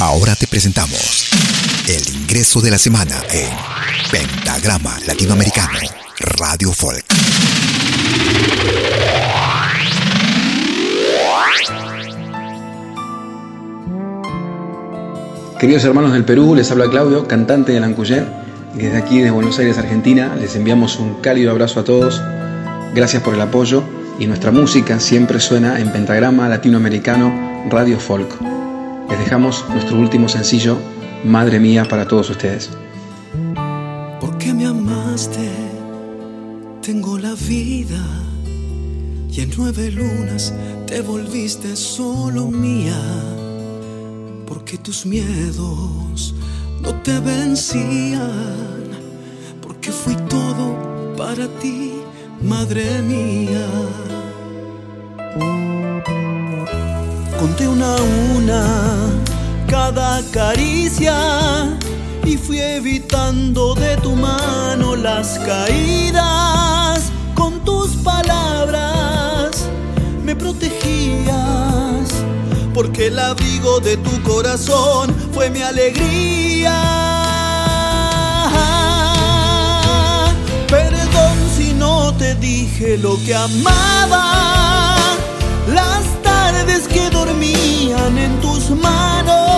Ahora te presentamos el ingreso de la semana en Pentagrama Latinoamericano Radio Folk. Queridos hermanos del Perú, les habla Claudio, cantante de Lancuyén. Y desde aquí, de Buenos Aires, Argentina, les enviamos un cálido abrazo a todos. Gracias por el apoyo y nuestra música siempre suena en pentagrama latinoamericano Radio Folk. Les dejamos nuestro último sencillo, Madre Mía, para todos ustedes. Porque me amaste, tengo la vida y en nueve lunas te volviste solo mía porque tus miedos no te vencían, porque fui todo para ti, madre mía. Conté una a una cada caricia y fui evitando de tu mano las caídas. Con tus palabras me protegías porque el abrigo de tu corazón fue mi alegría. Perdón si no te dije lo que amaba, dormían en tus manos,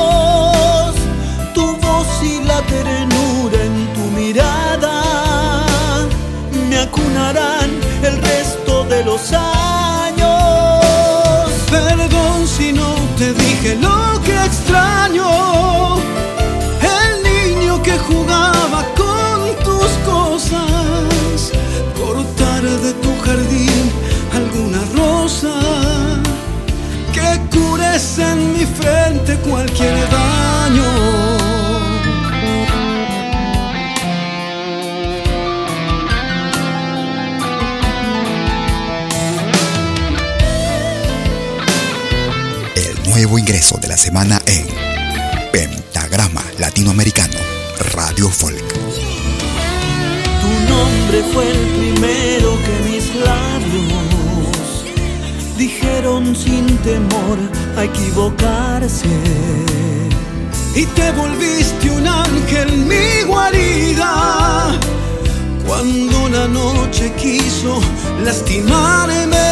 nuevo ingreso de la semana en Pentagrama Latinoamericano Radio Folk. Tu nombre fue el primero que mis labios dijeron sin temor a equivocarse. Y te volviste un ángel, mi guarida, cuando una noche quiso lastimarme.